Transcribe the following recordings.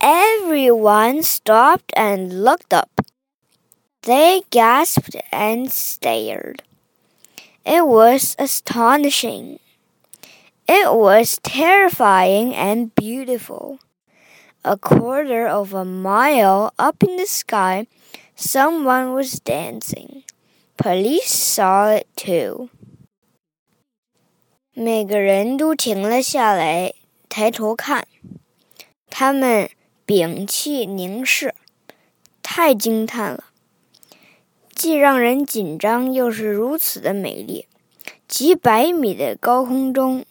Everyone stopped and looked up. They gasped and stared. It was astonishing. It was terrifying and beautiful. A quarter of a mile up in the sky, someone was dancing. Police saw it too. 每个人都停了下来，抬头看。他们 屏气凝视，太惊叹了！既让人紧张，又是如此的美丽。几百米的高空中，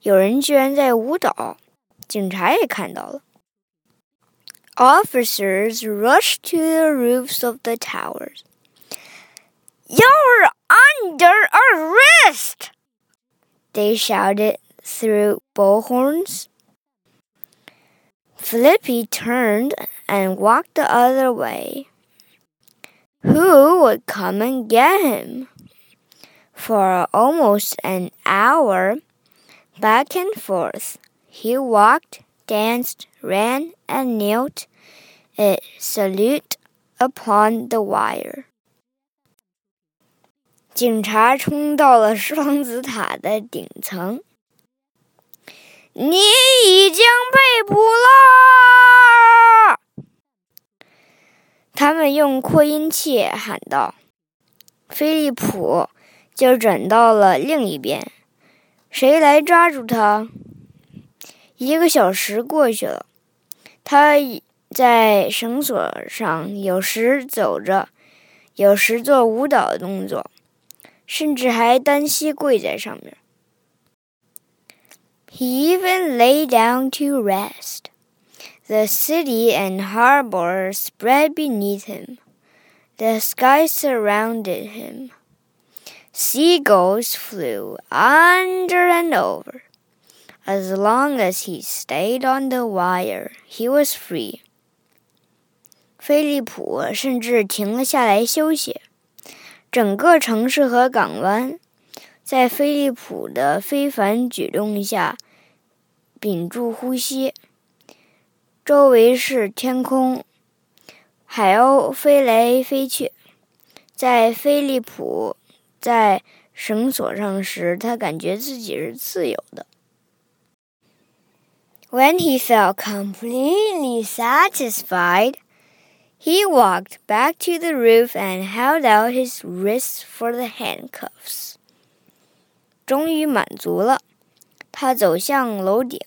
有人居然在舞蹈。警察也看到了。Officers rushed to the roofs of the towers. You're under arrest! They shouted through bullhorns. Philippe turned and walked the other way. Who would come and get him? For almost an hour, back and forth, he walked, danced, ran, and knelt a salute upon the wire. 警察冲到了双子塔的顶层。你已经被捕了！他们用扩音器喊道。菲利普就转到了另一边。谁来抓住他？一个小时过去了，他在绳索上有时走着，有时做舞蹈动作，甚至还单膝跪在上面。He even lay down to rest. The city and harbor spread beneath him. The sky surrounded him. Seagulls flew under and over. As long as he stayed on the wire, he was free. 菲利普甚至停了下来休息。整个城市和港湾在菲利普的非凡举动下 屏住呼吸。周围是天空，海鸥飞来飞去。在菲利普在绳索上时，他感觉自己是自由的。When he felt completely satisfied, he walked back to the roof and held out his wrists for the handcuffs. 终于满足了，他走向楼顶。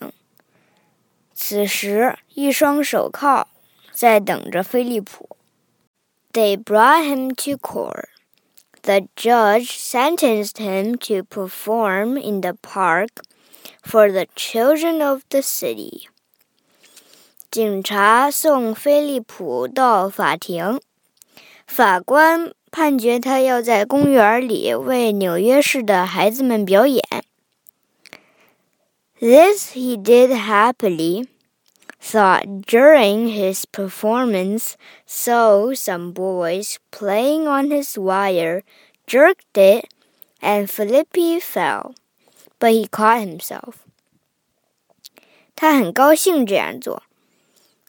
此时，一双手铐在等着菲利普。They brought him to court. The judge sentenced him to perform in the park for the children of the city. 警察送菲利普到法庭，法官判决他要在公园里为纽约市的孩子们表演。This he did happily, thought during his performance, so some boys playing on his wire jerked it, and Philippe fell. But he caught himself. 他很高兴这样做。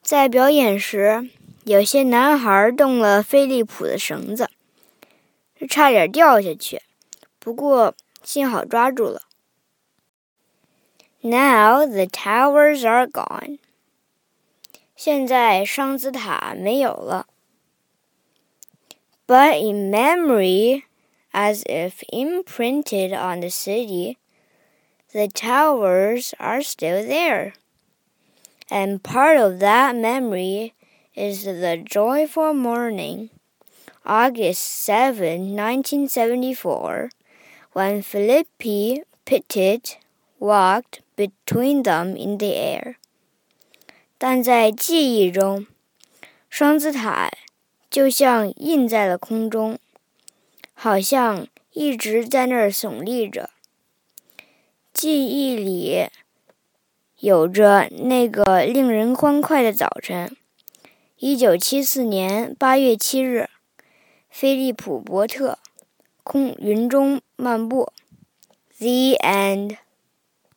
在表演时，有些男孩动了飞利浦的绳子，差点掉下去，不过幸好抓住了。now the towers are gone. 现在双子塔没有了。But in memory, as if imprinted on the city, the towers are still there. And part of that memory is the joyful morning, August 7, 1974, when Philippe Petit. Walked between them in the air. 但在记忆中，双子塔就像印在了空中，好像一直在那儿耸立着。记忆里有着那个令人欢快的早晨。一九七四年八月七日，菲利普·伯特，空云中漫步。The end.